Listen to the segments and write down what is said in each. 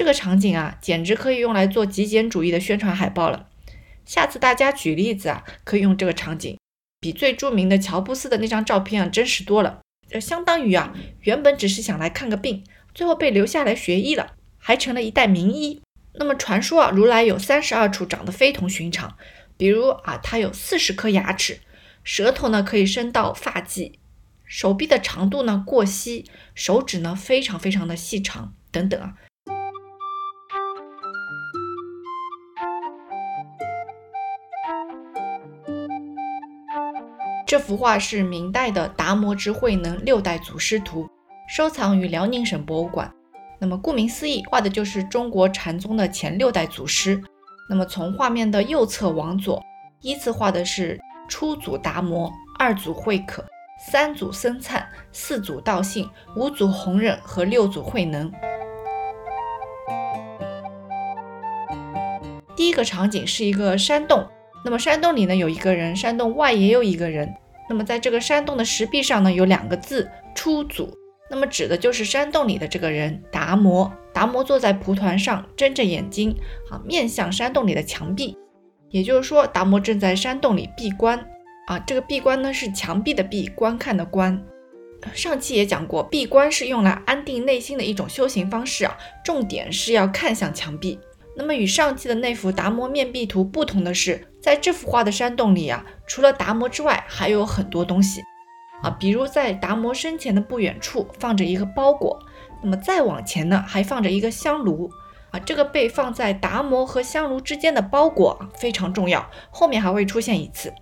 这个场景啊，简直可以用来做极简主义的宣传海报了。下次大家举例子啊，可以用这个场景，比最著名的乔布斯的那张照片啊真实多了。这相当于啊，原本只是想来看个病，最后被留下来学医了，还成了一代名医。那么传说啊，如来有三十二处长得非同寻常，比如啊，他有四十颗牙齿，舌头呢可以伸到发际，手臂的长度呢过膝，手指呢非常非常的细长，等等啊。这幅画是明代的《达摩之慧能六代祖师图》，收藏于辽宁省博物馆。那么顾名思义，画的就是中国禅宗的前六代祖师。那么从画面的右侧往左，依次画的是初祖达摩、二祖慧可、三祖僧璨、四祖道信、五祖弘忍和六祖慧能。第一个场景是一个山洞。那么山洞里呢有一个人，山洞外也有一个人。那么在这个山洞的石壁上呢有两个字“出祖”，那么指的就是山洞里的这个人达摩。达摩坐在蒲团上，睁着眼睛，啊，面向山洞里的墙壁。也就是说，达摩正在山洞里闭关。啊，这个闭关呢是墙壁的闭，观看的观。上期也讲过，闭关是用来安定内心的一种修行方式啊，重点是要看向墙壁。那么与上期的那幅达摩面壁图不同的是，在这幅画的山洞里啊，除了达摩之外，还有很多东西啊，比如在达摩身前的不远处放着一个包裹，那么再往前呢，还放着一个香炉啊，这个被放在达摩和香炉之间的包裹非常重要，后面还会出现一次。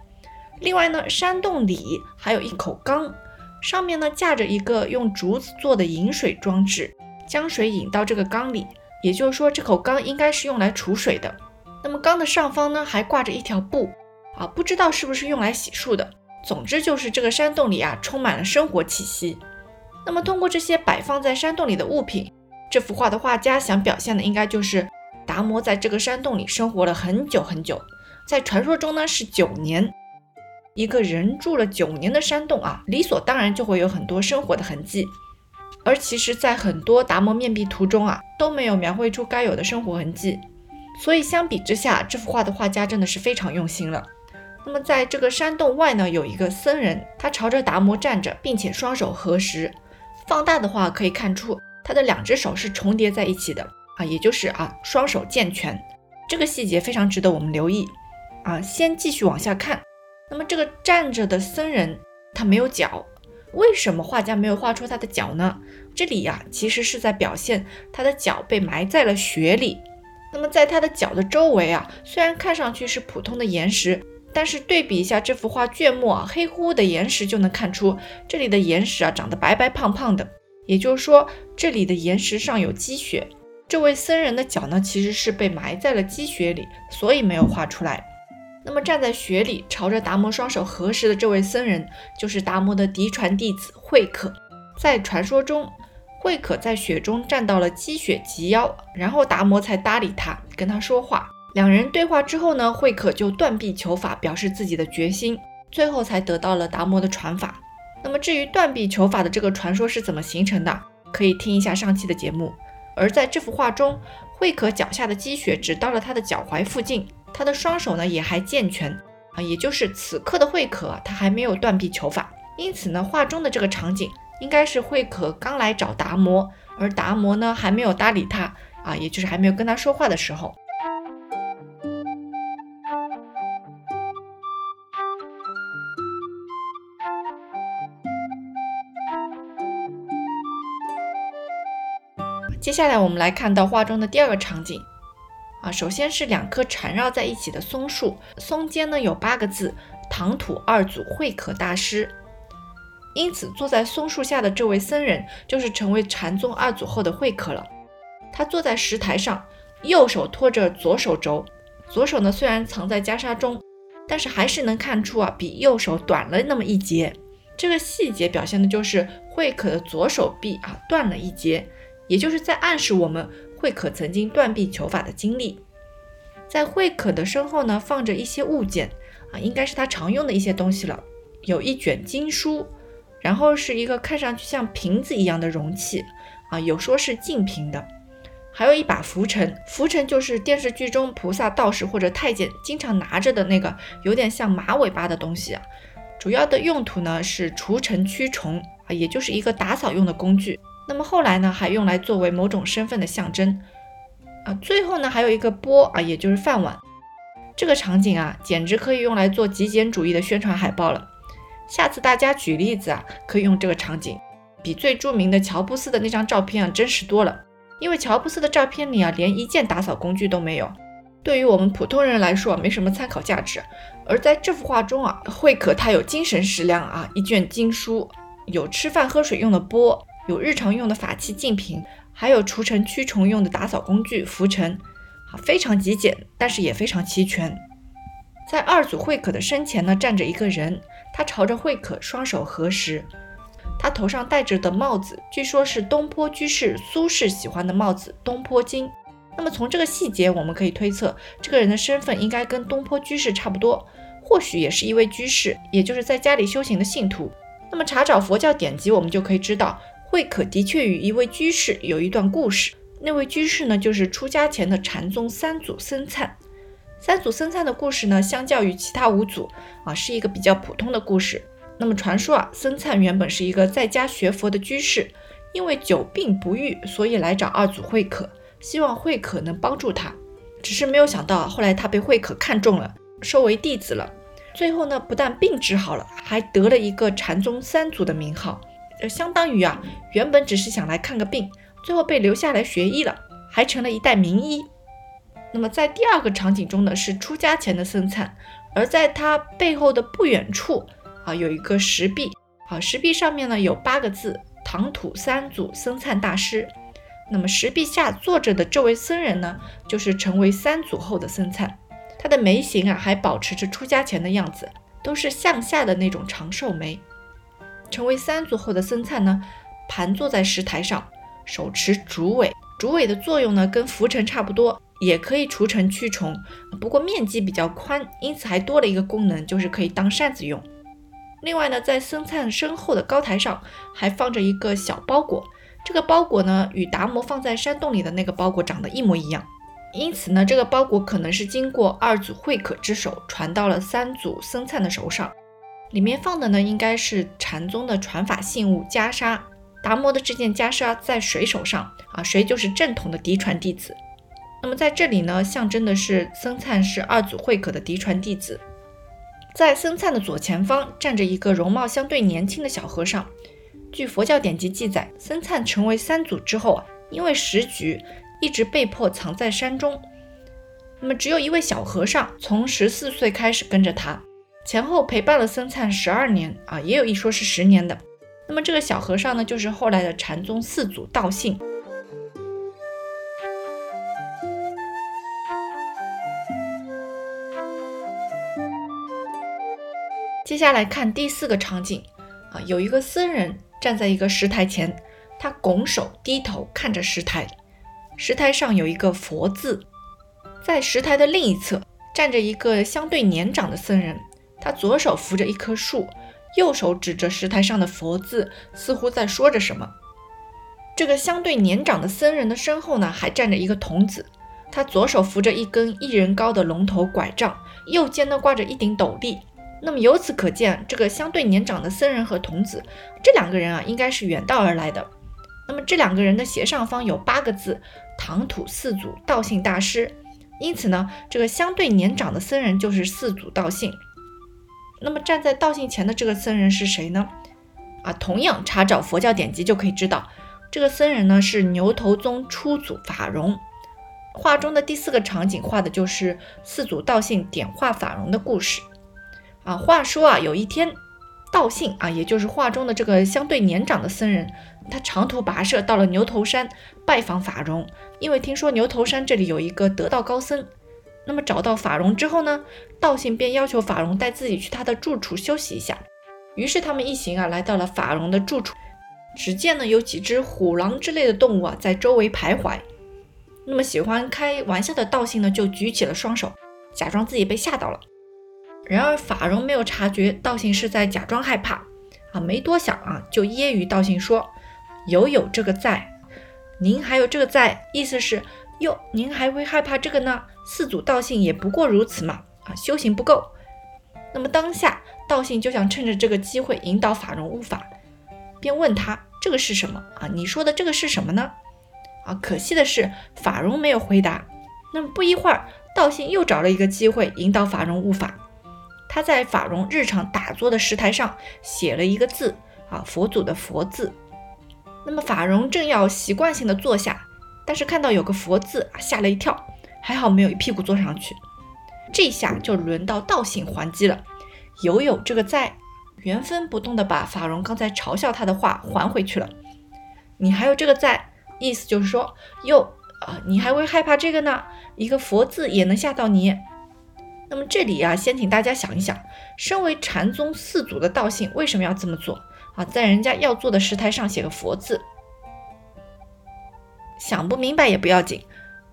另外呢，山洞里还有一口缸，上面呢架着一个用竹子做的引水装置，将水引到这个缸里。也就是说，这口缸应该是用来储水的。那么缸的上方呢，还挂着一条布啊，不知道是不是用来洗漱的。总之就是这个山洞里啊，充满了生活气息。那么通过这些摆放在山洞里的物品，这幅画的画家想表现的应该就是达摩在这个山洞里生活了很久很久，在传说中呢是九年。一个人住了九年的山洞啊，理所当然就会有很多生活的痕迹。而其实，在很多达摩面壁图中啊，都没有描绘出该有的生活痕迹，所以相比之下，这幅画的画家真的是非常用心了。那么，在这个山洞外呢，有一个僧人，他朝着达摩站着，并且双手合十。放大的话可以看出，他的两只手是重叠在一起的啊，也就是啊，双手健全。这个细节非常值得我们留意啊。先继续往下看，那么这个站着的僧人，他没有脚。为什么画家没有画出他的脚呢？这里呀，其实是在表现他的脚被埋在了雪里。那么在他的脚的周围啊，虽然看上去是普通的岩石，但是对比一下这幅画卷末啊，黑乎乎的岩石就能看出这里的岩石啊长得白白胖胖的。也就是说，这里的岩石上有积雪。这位僧人的脚呢，其实是被埋在了积雪里，所以没有画出来。那么站在雪里，朝着达摩双手合十的这位僧人，就是达摩的嫡传弟子慧可。在传说中，慧可在雪中站到了积雪及腰，然后达摩才搭理他，跟他说话。两人对话之后呢，慧可就断臂求法，表示自己的决心，最后才得到了达摩的传法。那么至于断臂求法的这个传说是怎么形成的，可以听一下上期的节目。而在这幅画中，慧可脚下的积雪只到了他的脚踝附近。他的双手呢也还健全啊，也就是此刻的慧可他还没有断臂求法，因此呢，画中的这个场景应该是慧可刚来找达摩，而达摩呢还没有搭理他啊，也就是还没有跟他说话的时候。接下来我们来看到画中的第二个场景。啊，首先是两棵缠绕在一起的松树，松间呢有八个字“唐土二祖慧可大师”，因此坐在松树下的这位僧人就是成为禅宗二祖后的慧可了。他坐在石台上，右手托着左手肘，左手呢虽然藏在袈裟中，但是还是能看出啊比右手短了那么一截。这个细节表现的就是慧可的左手臂啊断了一截，也就是在暗示我们。慧可曾经断臂求法的经历，在慧可的身后呢，放着一些物件啊，应该是他常用的一些东西了。有一卷经书，然后是一个看上去像瓶子一样的容器啊，有说是净瓶的。还有一把拂尘，拂尘就是电视剧中菩萨、道士或者太监经常拿着的那个有点像马尾巴的东西啊。主要的用途呢是除尘驱虫啊，也就是一个打扫用的工具。那么后来呢，还用来作为某种身份的象征啊。最后呢，还有一个钵啊，也就是饭碗。这个场景啊，简直可以用来做极简主义的宣传海报了。下次大家举例子啊，可以用这个场景，比最著名的乔布斯的那张照片啊真实多了。因为乔布斯的照片里啊，连一件打扫工具都没有，对于我们普通人来说没什么参考价值。而在这幅画中啊，惠可他有精神食粮啊，一卷经书，有吃饭喝水用的钵，有日常用的法器净瓶，还有除尘驱虫用的打扫工具拂尘，啊，非常极简，但是也非常齐全。在二祖慧可的身前呢，站着一个人，他朝着慧可双手合十。他头上戴着的帽子，据说是东坡居士苏轼喜欢的帽子——东坡巾。那么从这个细节，我们可以推测，这个人的身份应该跟东坡居士差不多，或许也是一位居士，也就是在家里修行的信徒。那么查找佛教典籍，我们就可以知道，慧可的确与一位居士有一段故事。那位居士呢，就是出家前的禅宗三祖僧璨。三祖僧璨的故事呢，相较于其他五祖啊，是一个比较普通的故事。那么传说啊，僧璨原本是一个在家学佛的居士，因为久病不愈，所以来找二祖慧可，希望慧可能帮助他。只是没有想到，后来他被慧可看中了，收为弟子了。最后呢，不但病治好了，还得了一个禅宗三祖的名号。呃，相当于啊，原本只是想来看个病，最后被留下来学医了，还成了一代名医。那么在第二个场景中呢，是出家前的僧璨，而在他背后的不远处。啊，有一个石壁，啊，石壁上面呢有八个字：唐土三祖僧璨大师。那么石壁下坐着的这位僧人呢，就是成为三祖后的僧璨。他的眉形啊，还保持着出家前的样子，都是向下的那种长寿眉。成为三祖后的僧灿呢，盘坐在石台上，手持竹尾，竹尾的作用呢，跟拂尘差不多，也可以除尘驱虫，不过面积比较宽，因此还多了一个功能，就是可以当扇子用。另外呢，在僧灿身后的高台上还放着一个小包裹，这个包裹呢与达摩放在山洞里的那个包裹长得一模一样，因此呢，这个包裹可能是经过二祖慧可之手传到了三祖僧灿的手上，里面放的呢应该是禅宗的传法信物袈裟。达摩的这件袈裟在谁手上啊？谁就是正统的嫡传弟子。那么在这里呢，象征的是僧璨是二祖慧可的嫡传弟子。在僧璨的左前方站着一个容貌相对年轻的小和尚。据佛教典籍记载，僧璨成为三祖之后啊，因为时局，一直被迫藏在山中。那么，只有一位小和尚从十四岁开始跟着他，前后陪伴了僧璨十二年啊，也有一说是十年的。那么，这个小和尚呢，就是后来的禅宗四祖道信。接下来看第四个场景啊，有一个僧人站在一个石台前，他拱手低头看着石台，石台上有一个佛字，在石台的另一侧站着一个相对年长的僧人，他左手扶着一棵树，右手指着石台上的佛字，似乎在说着什么。这个相对年长的僧人的身后呢，还站着一个童子，他左手扶着一根一人高的龙头拐杖，右肩呢挂着一顶斗笠。那么由此可见，这个相对年长的僧人和童子这两个人啊，应该是远道而来的。那么这两个人的斜上方有八个字“唐土四祖道信大师”，因此呢，这个相对年长的僧人就是四祖道信。那么站在道信前的这个僧人是谁呢？啊，同样查找佛教典籍就可以知道，这个僧人呢是牛头宗初祖法融。画中的第四个场景画的就是四祖道信点化法融的故事。啊，话说啊，有一天，道信啊，也就是画中的这个相对年长的僧人，他长途跋涉到了牛头山拜访法融，因为听说牛头山这里有一个得道高僧。那么找到法荣之后呢，道信便要求法荣带自己去他的住处休息一下。于是他们一行啊，来到了法荣的住处，只见呢有几只虎狼之类的动物啊在周围徘徊。那么喜欢开玩笑的道信呢，就举起了双手，假装自己被吓到了。然而法荣没有察觉道信是在假装害怕啊，没多想啊，就揶揄道信说：“有有这个在，您还有这个在，意思是哟，您还会害怕这个呢？四祖道信也不过如此嘛，啊，修行不够。那么当下道信就想趁着这个机会引导法融悟法，便问他这个是什么啊？你说的这个是什么呢？啊，可惜的是法融没有回答。那么不一会儿，道信又找了一个机会引导法融悟法，他在法融日常打坐的石台上写了一个字啊，佛祖的佛字。那么法融正要习惯性的坐下，但是看到有个佛字啊，吓了一跳，还好没有一屁股坐上去。这下就轮到道信还击了，有有这个在，原封不动的把法融刚才嘲笑他的话还回去了。你还有这个在，意思就是说，哟啊，你还会害怕这个呢？一个佛字也能吓到你？那么这里啊，先请大家想一想，身为禅宗四祖的道信为什么要这么做啊？在人家要做的石台上写个佛字，想不明白也不要紧，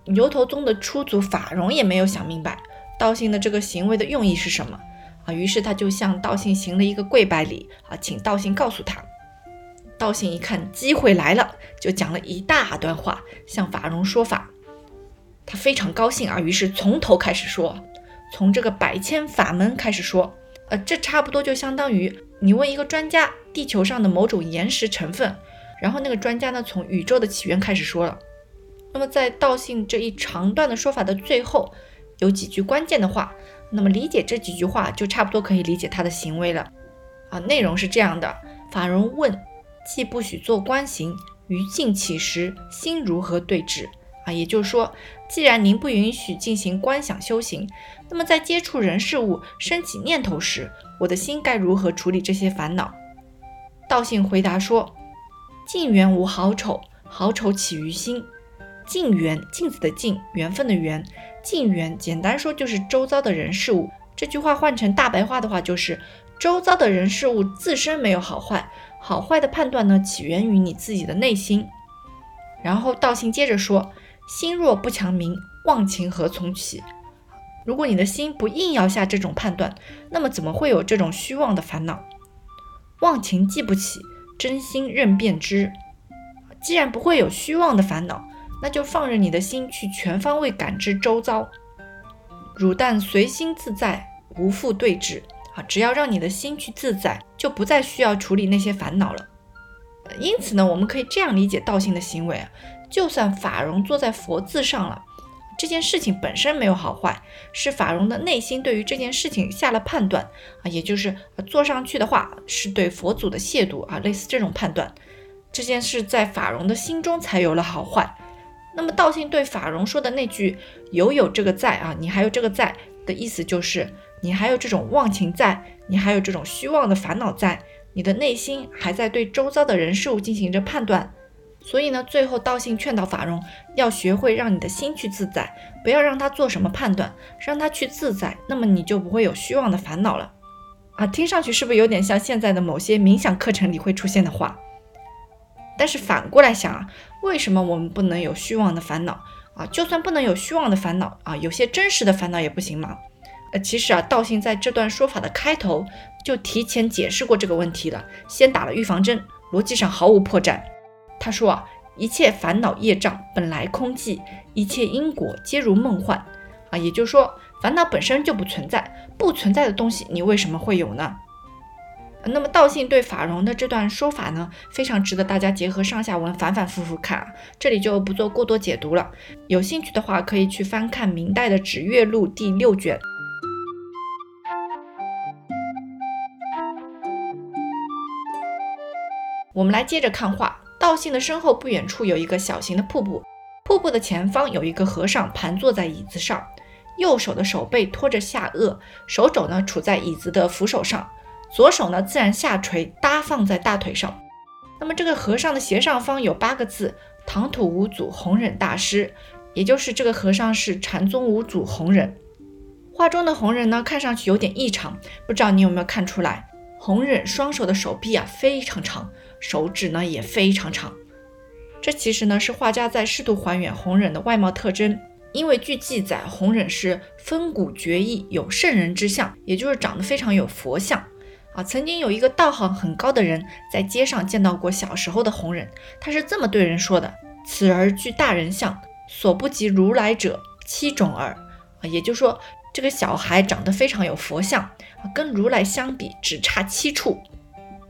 牛头宗的初祖法融也没有想明白。道信的这个行为的用意是什么啊？于是他就向道信行了一个跪拜礼啊，请道信告诉他。道信一看机会来了，就讲了一大段话向法融说法。他非常高兴啊，于是从头开始说，从这个百千法门开始说。呃，这差不多就相当于你问一个专家地球上的某种岩石成分，然后那个专家呢从宇宙的起源开始说了。那么在道信这一长段的说法的最后。有几句关键的话，那么理解这几句话就差不多可以理解他的行为了。啊，内容是这样的：法融问，既不许做观行，于静起时，心如何对治？啊，也就是说，既然您不允许进行观想修行，那么在接触人事物升起念头时，我的心该如何处理这些烦恼？道信回答说：静缘无好丑，好丑起于心。静缘，镜子的镜，缘分的缘。近缘，简单说就是周遭的人事物。这句话换成大白话的话，就是周遭的人事物自身没有好坏，好坏的判断呢起源于你自己的内心。然后道信接着说：心若不强明，忘情何从起？如果你的心不硬要下这种判断，那么怎么会有这种虚妄的烦恼？忘情记不起，真心任辨知。既然不会有虚妄的烦恼。那就放任你的心去全方位感知周遭，汝但随心自在，无复对峙啊！只要让你的心去自在，就不再需要处理那些烦恼了。因此呢，我们可以这样理解道信的行为啊：就算法融坐在佛字上了，这件事情本身没有好坏，是法融的内心对于这件事情下了判断啊，也就是坐上去的话是对佛祖的亵渎啊，类似这种判断。这件事在法融的心中才有了好坏。那么道信对法融说的那句“有有这个在啊，你还有这个在”的意思就是你还有这种忘情在，你还有这种虚妄的烦恼在，你的内心还在对周遭的人事物进行着判断。所以呢，最后道信劝导法融要学会让你的心去自在，不要让他做什么判断，让他去自在，那么你就不会有虚妄的烦恼了。啊，听上去是不是有点像现在的某些冥想课程里会出现的话？但是反过来想啊，为什么我们不能有虚妄的烦恼啊？就算不能有虚妄的烦恼啊，有些真实的烦恼也不行吗？呃，其实啊，道信在这段说法的开头就提前解释过这个问题了，先打了预防针，逻辑上毫无破绽。他说啊，一切烦恼业障本来空寂，一切因果皆如梦幻啊，也就是说，烦恼本身就不存在，不存在的东西你为什么会有呢？那么道信对法融的这段说法呢，非常值得大家结合上下文反反复复看啊，这里就不做过多解读了。有兴趣的话，可以去翻看明代的《指月录》第六卷。我们来接着看画，道信的身后不远处有一个小型的瀑布，瀑布的前方有一个和尚盘坐在椅子上，右手的手背托着下颚，手肘呢处在椅子的扶手上。左手呢，自然下垂搭放在大腿上。那么这个和尚的斜上方有八个字：“唐土五祖弘忍大师”，也就是这个和尚是禅宗五祖弘忍。画中的弘忍呢，看上去有点异常，不知道你有没有看出来？弘忍双手的手臂啊非常长，手指呢也非常长。这其实呢是画家在试图还原弘忍的外貌特征，因为据记载，弘忍是风骨绝异，有圣人之相，也就是长得非常有佛相。啊，曾经有一个道行很高的人在街上见到过小时候的红人，他是这么对人说的：“此儿具大人相，所不及如来者七种耳。啊，也就是说，这个小孩长得非常有佛像，跟如来相比只差七处。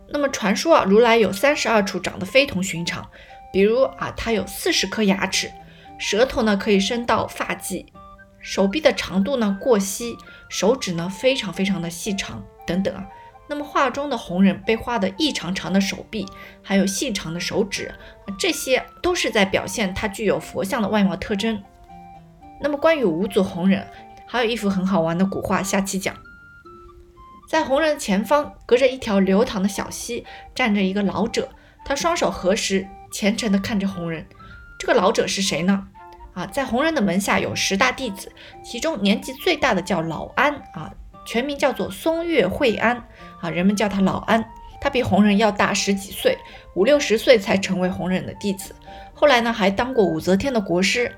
那么传说啊，如来有三十二处长得非同寻常，比如啊，他有四十颗牙齿，舌头呢可以伸到发际，手臂的长度呢过膝，手指呢非常非常的细长等等啊。那么画中的红人被画的异常长的手臂，还有细长的手指，这些都是在表现他具有佛像的外貌特征。那么关于五祖红人，还有一幅很好玩的古画，下期讲。在红人前方，隔着一条流淌的小溪，站着一个老者，他双手合十，虔诚地看着红人。这个老者是谁呢？啊，在红人的门下有十大弟子，其中年纪最大的叫老安啊。全名叫做松月惠安啊，人们叫他老安。他比弘忍要大十几岁，五六十岁才成为弘忍的弟子。后来呢，还当过武则天的国师。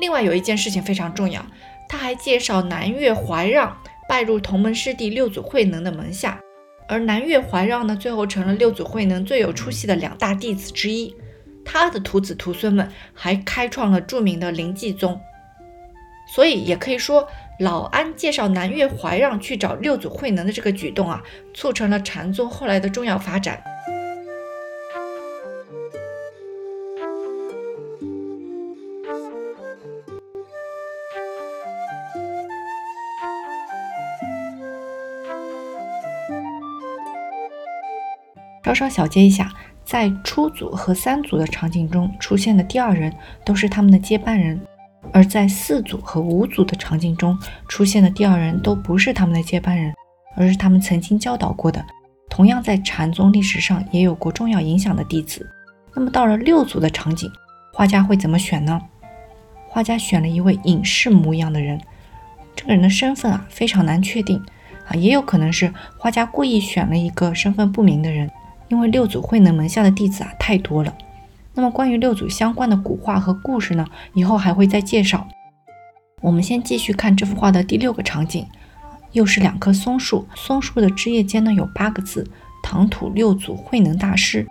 另外有一件事情非常重要，他还介绍南岳怀让拜入同门师弟六祖慧能的门下，而南岳怀让呢，最后成了六祖慧能最有出息的两大弟子之一。他的徒子徒孙们还开创了著名的灵济宗。所以也可以说。老安介绍南岳怀让去找六祖慧能的这个举动啊，促成了禅宗后来的重要发展。稍稍小结一下，在初祖和三祖的场景中出现的第二人，都是他们的接班人。而在四组和五组的场景中出现的第二人都不是他们的接班人，而是他们曾经教导过的，同样在禅宗历史上也有过重要影响的弟子。那么到了六组的场景，画家会怎么选呢？画家选了一位隐士模样的人，这个人的身份啊非常难确定啊，也有可能是画家故意选了一个身份不明的人，因为六祖慧能门下的弟子啊太多了。那么关于六祖相关的古画和故事呢，以后还会再介绍。我们先继续看这幅画的第六个场景，又是两棵松树，松树的枝叶间呢有八个字：唐土六祖慧能大师。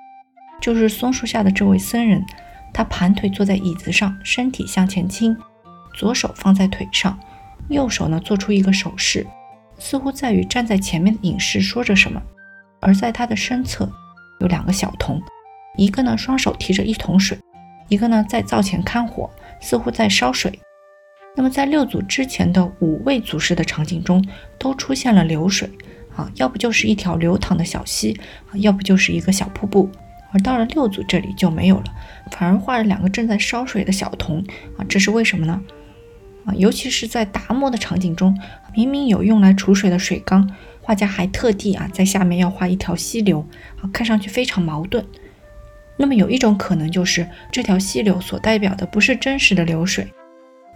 就是松树下的这位僧人，他盘腿坐在椅子上，身体向前倾，左手放在腿上，右手呢做出一个手势，似乎在与站在前面的隐士说着什么。而在他的身侧有两个小童。一个呢，双手提着一桶水；一个呢，在灶前看火，似乎在烧水。那么，在六祖之前的五位祖师的场景中，都出现了流水啊，要不就是一条流淌的小溪啊，要不就是一个小瀑布。而到了六祖这里就没有了，反而画了两个正在烧水的小童啊，这是为什么呢？啊，尤其是在达摩的场景中，明明有用来储水的水缸，画家还特地啊在下面要画一条溪流啊，看上去非常矛盾。那么有一种可能就是这条溪流所代表的不是真实的流水，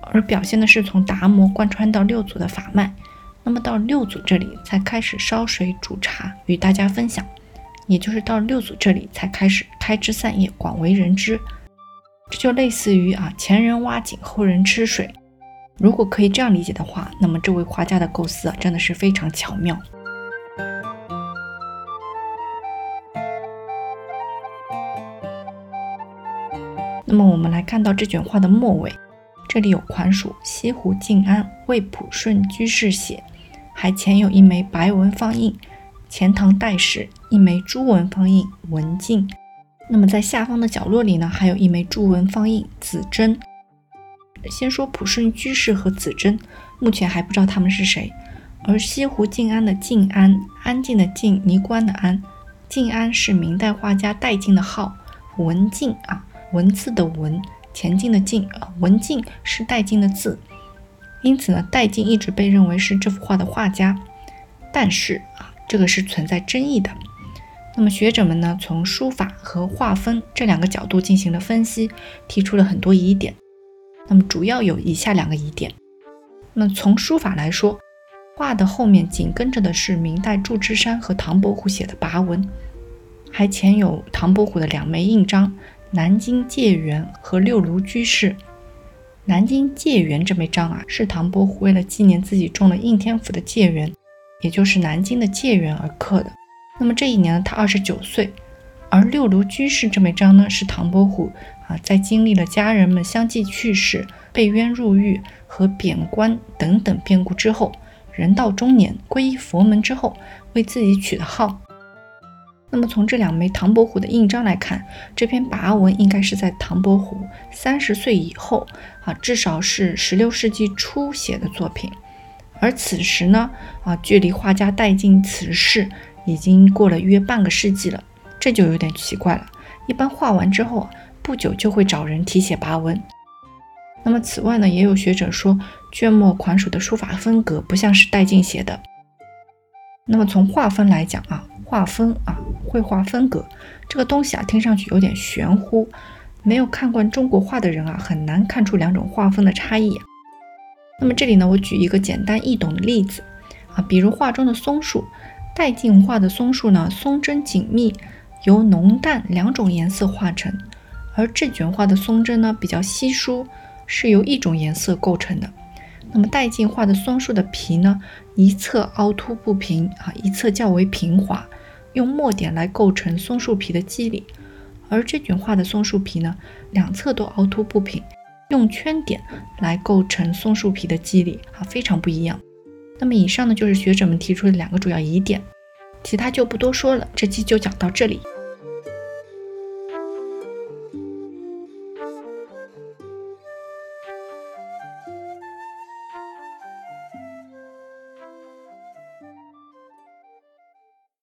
而表现的是从达摩贯穿到六祖的法脉。那么到六祖这里才开始烧水煮茶与大家分享，也就是到六祖这里才开始开枝散叶广为人知。这就类似于啊前人挖井后人吃水。如果可以这样理解的话，那么这位画家的构思啊真的是非常巧妙。那么我们来看到这卷画的末尾，这里有款署西湖静安为普顺居士写，还前有一枚白文方印，钱塘代史一枚朱文方印文静。那么在下方的角落里呢，还有一枚朱文方印子珍。先说普顺居士和子珍，目前还不知道他们是谁。而西湖静安的静安，安静的静，尼姑庵的安，静安是明代画家戴进的号，文静啊。文字的文，前进的进啊，文静是戴进的字，因此呢，戴进一直被认为是这幅画的画家。但是啊，这个是存在争议的。那么学者们呢，从书法和画风这两个角度进行了分析，提出了很多疑点。那么主要有以下两个疑点。那么从书法来说，画的后面紧跟着的是明代祝枝山和唐伯虎写的跋文，还前有唐伯虎的两枚印章。南京戒元和六庐居士，南京戒元这枚章啊，是唐伯虎为了纪念自己中了应天府的戒元，也就是南京的戒元而刻的。那么这一年呢，他二十九岁。而六庐居士这枚章呢，是唐伯虎啊，在经历了家人们相继去世、被冤入狱和贬官等等变故之后，人到中年皈依佛门之后，为自己取的号。那么从这两枚唐伯虎的印章来看，这篇跋文应该是在唐伯虎三十岁以后啊，至少是十六世纪初写的作品。而此时呢，啊，距离画家戴进辞世已经过了约半个世纪了，这就有点奇怪了。一般画完之后啊，不久就会找人题写跋文。那么此外呢，也有学者说，卷末款署的书法风格不像是戴进写的。那么从画风来讲啊，画风啊，绘画风格这个东西啊，听上去有点玄乎，没有看惯中国画的人啊，很难看出两种画风的差异。那么这里呢，我举一个简单易懂的例子啊，比如画中的松树，戴进画的松树呢，松针紧密，由浓淡两种颜色画成；而这卷画的松针呢，比较稀疏，是由一种颜色构成的。那么戴进画的松树的皮呢，一侧凹凸不平啊，一侧较为平滑，用墨点来构成松树皮的肌理；而这卷画的松树皮呢，两侧都凹凸不平。用圈点来构成松树皮的肌理啊，非常不一样。那么以上呢就是学者们提出的两个主要疑点，其他就不多说了。这期就讲到这里。